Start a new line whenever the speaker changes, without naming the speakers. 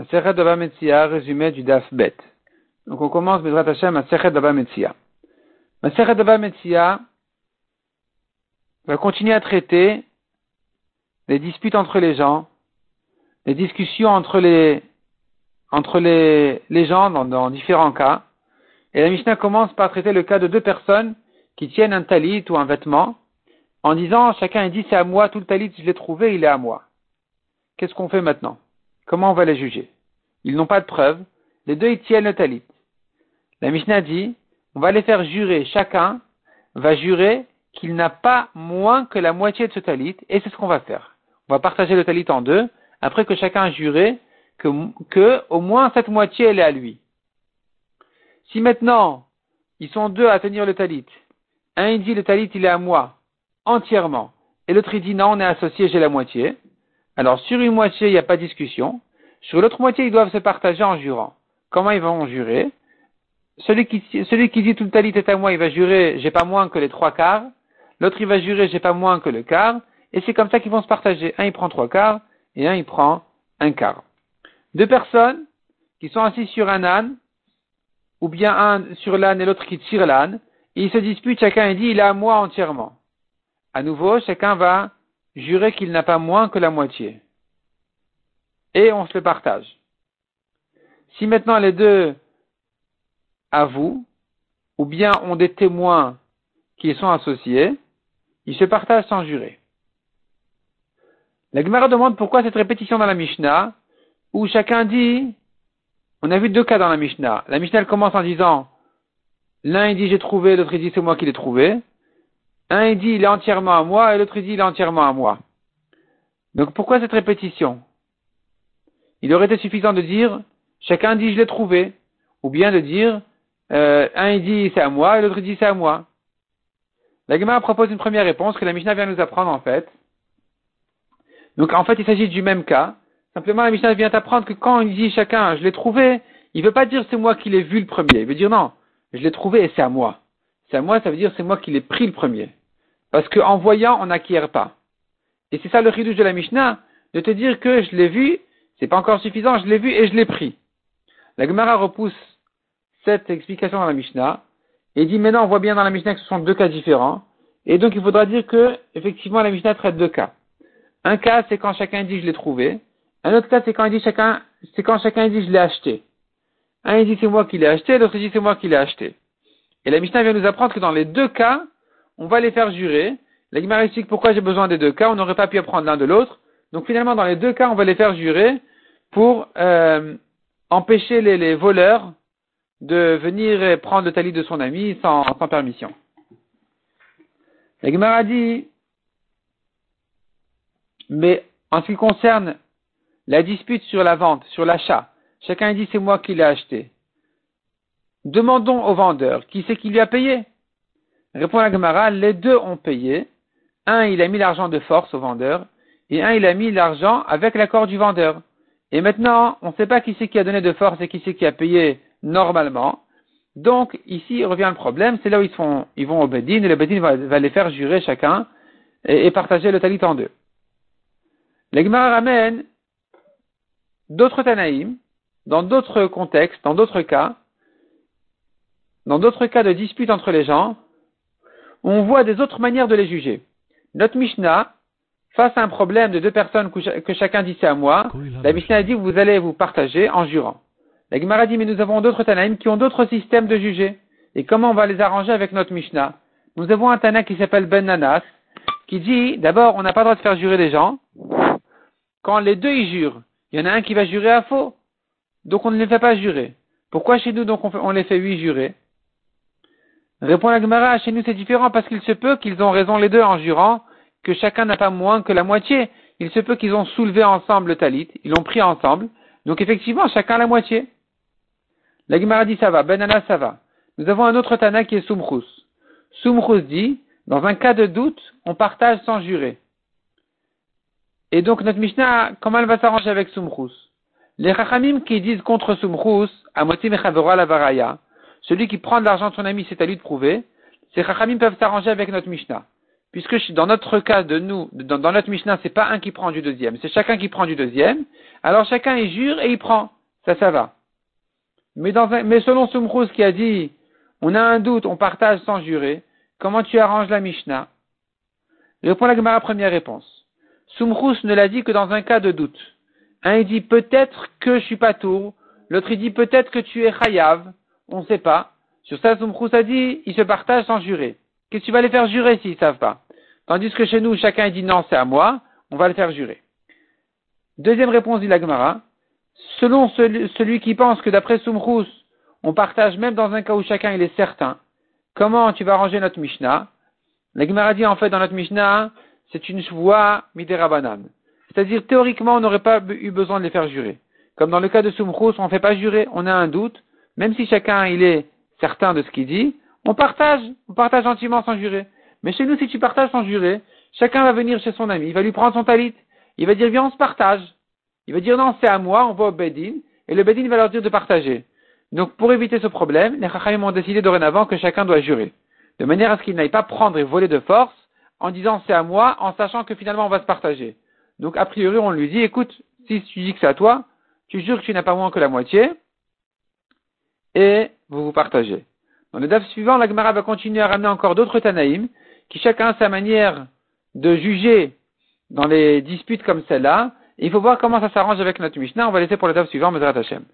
Masechet Daba Metzia, résumé du Daf Bet. Donc on commence Bezrat Hashem Daba Metzia. Masechet Daba Metzia va continuer à traiter les disputes entre les gens, les discussions entre les, entre gens dans, différents cas. Et la Mishnah commence par traiter le cas de deux personnes qui tiennent un talit ou un vêtement en disant chacun dit c'est à moi, tout le talit, je l'ai trouvé, il est à moi. Qu'est-ce qu'on fait maintenant? Comment on va les juger? Ils n'ont pas de preuves. Les deux, ils tiennent le talit. La Mishnah dit, on va les faire jurer. Chacun va jurer qu'il n'a pas moins que la moitié de ce talit, et c'est ce qu'on va faire. On va partager le talit en deux, après que chacun a juré que, au moins cette moitié, elle est à lui. Si maintenant, ils sont deux à tenir le talit, un il dit le talit, il est à moi, entièrement, et l'autre il dit non, on est associé, j'ai la moitié, alors, sur une moitié, il n'y a pas de discussion. Sur l'autre moitié, ils doivent se partager en jurant. Comment ils vont jurer? Celui qui, dit tout le talit est à moi, il va jurer j'ai pas moins que les trois quarts. L'autre, il va jurer j'ai pas moins que le quart. Et c'est comme ça qu'ils vont se partager. Un, il prend trois quarts et un, il prend un quart. Deux personnes qui sont assises sur un âne, ou bien un sur l'âne et l'autre qui tire l'âne, ils se disputent, chacun dit il est à moi entièrement. À nouveau, chacun va jurer qu'il n'a pas moins que la moitié. Et on se le partage. Si maintenant les deux avouent, ou bien ont des témoins qui sont associés, ils se partagent sans jurer. La Gemara demande pourquoi cette répétition dans la Mishnah, où chacun dit, on a vu deux cas dans la Mishnah. La Mishnah commence en disant, l'un il dit j'ai trouvé, l'autre il dit c'est moi qui l'ai trouvé. Un dit il est entièrement à moi et l'autre dit il est entièrement à moi. Donc pourquoi cette répétition? Il aurait été suffisant de dire chacun dit je l'ai trouvé, ou bien de dire euh, un dit c'est à moi et l'autre dit c'est à moi. La propose une première réponse que la Mishnah vient nous apprendre en fait. Donc en fait il s'agit du même cas. Simplement la Mishnah vient apprendre que quand il dit chacun je l'ai trouvé, il ne veut pas dire c'est moi qui l'ai vu le premier. Il veut dire non, je l'ai trouvé et c'est à moi. C'est à moi, ça veut dire c'est moi qui l'ai pris le premier. Parce qu'en voyant, on n'acquiert pas. Et c'est ça le ridouche de la Mishnah, de te dire que je l'ai vu, c'est pas encore suffisant, je l'ai vu et je l'ai pris. La Gemara repousse cette explication dans la Mishnah et dit maintenant on voit bien dans la Mishnah que ce sont deux cas différents. Et donc il faudra dire que effectivement la Mishnah traite deux cas. Un cas c'est quand chacun dit je l'ai trouvé. Un autre cas c'est quand il dit chacun, c'est quand chacun dit je l'ai acheté. Un il dit c'est moi qui l'ai acheté, l'autre dit c'est moi qui l'ai acheté. Et la Mishnah vient nous apprendre que dans les deux cas, on va les faire jurer. La Gemara explique pourquoi j'ai besoin des deux cas, on n'aurait pas pu apprendre l'un de l'autre. Donc finalement, dans les deux cas, on va les faire jurer pour euh, empêcher les, voleurs de venir prendre le talit de son ami sans, sans permission. La Gemara dit, mais en ce qui concerne la dispute sur la vente, sur l'achat, chacun dit c'est moi qui l'ai acheté. Demandons au vendeur qui c'est qui lui a payé? Répond la Gemara, les deux ont payé. Un, il a mis l'argent de force au vendeur, et un, il a mis l'argent avec l'accord du vendeur. Et maintenant, on ne sait pas qui c'est qui a donné de force et qui c'est qui a payé normalement. Donc, ici revient le problème, c'est là où ils, vont au Bedin, et le Bedin va, les faire jurer chacun et, partager le talit en deux. La Gemara ramène d'autres Tanaïm, dans d'autres contextes, dans d'autres cas, dans d'autres cas de dispute entre les gens, on voit des autres manières de les juger. Notre Mishnah, face à un problème de deux personnes que chacun dit c'est à moi, la Mishnah dit vous allez vous partager en jurant. La Gemara dit mais nous avons d'autres Tanaïm qui ont d'autres systèmes de juger. Et comment on va les arranger avec notre Mishnah? Nous avons un Tana qui s'appelle Ben Nanas, qui dit d'abord on n'a pas le droit de faire jurer les gens. Quand les deux y jurent, il y en a un qui va jurer à faux. Donc on ne les fait pas jurer. Pourquoi chez nous donc on, on les fait huit jurer Répond la Gemara, chez nous c'est différent parce qu'il se peut qu'ils ont raison les deux en jurant que chacun n'a pas moins que la moitié. Il se peut qu'ils ont soulevé ensemble le talit, ils l'ont pris ensemble. Donc effectivement, chacun la moitié. La Gemara dit ça va, Benana ça va. Nous avons un autre Tana qui est Soumrous. Soumrous dit, dans un cas de doute, on partage sans jurer. Et donc notre Mishnah, comment elle va s'arranger avec Soumrous Les Chachamim qui disent contre Soumrous, Amotim la Varaya, celui qui prend de l'argent de son ami, c'est à lui de prouver. Ces Chachamim peuvent s'arranger avec notre Mishnah. puisque dans notre cas de nous, dans, notre Mishnah, c'est pas un qui prend du deuxième, c'est chacun qui prend du deuxième, alors chacun il jure et il prend. Ça, ça va. Mais, selon Sumrous qui a dit, on a un doute, on partage sans jurer, comment tu arranges la Mishnah? Répond la première réponse. Sumrous ne l'a dit que dans un cas de doute. Un, il dit peut-être que je suis pas tour, l'autre il dit peut-être que tu es chayav, on ne sait pas. Sur ça, Sumrous a dit, ils se partagent sans jurer. Qu'est-ce que tu vas les faire jurer s'ils savent pas? Tandis que chez nous, chacun dit non, c'est à moi, on va le faire jurer. Deuxième réponse dit la Gemara. Selon celui, qui pense que d'après Sumrous, on partage même dans un cas où chacun est certain, comment tu vas ranger notre Mishnah? La Gemara dit en fait dans notre Mishnah, c'est une voie miderabanan. C'est-à-dire théoriquement on n'aurait pas eu besoin de les faire jurer. Comme dans le cas de Sumrous, on ne fait pas jurer, on a un doute, même si chacun il est certain de ce qu'il dit, on partage, on partage gentiment sans jurer. Mais chez nous, si tu partages sans jurer, chacun va venir chez son ami, il va lui prendre son talit, il va dire viens on se partage. Il va dire non c'est à moi, on va au Bedin, et le Bedin va leur dire de partager. Donc pour éviter ce problème, les Chachamim ont décidé dorénavant que chacun doit jurer, de manière à ce qu'il n'aille pas prendre et voler de force en disant c'est à moi, en sachant que finalement on va se partager. Donc a priori on lui dit écoute, si tu dis que c'est à toi, tu jures que tu n'as pas moins que la moitié, et vous vous partagez. Dans le DAF suivant, la Gemara va continuer à ramener encore d'autres Tanaïm, qui chacun a sa manière de juger dans les disputes comme celle-là. Il faut voir comment ça s'arrange avec notre Mishnah. On va laisser pour le DAF suivant, Mesrat Hashem.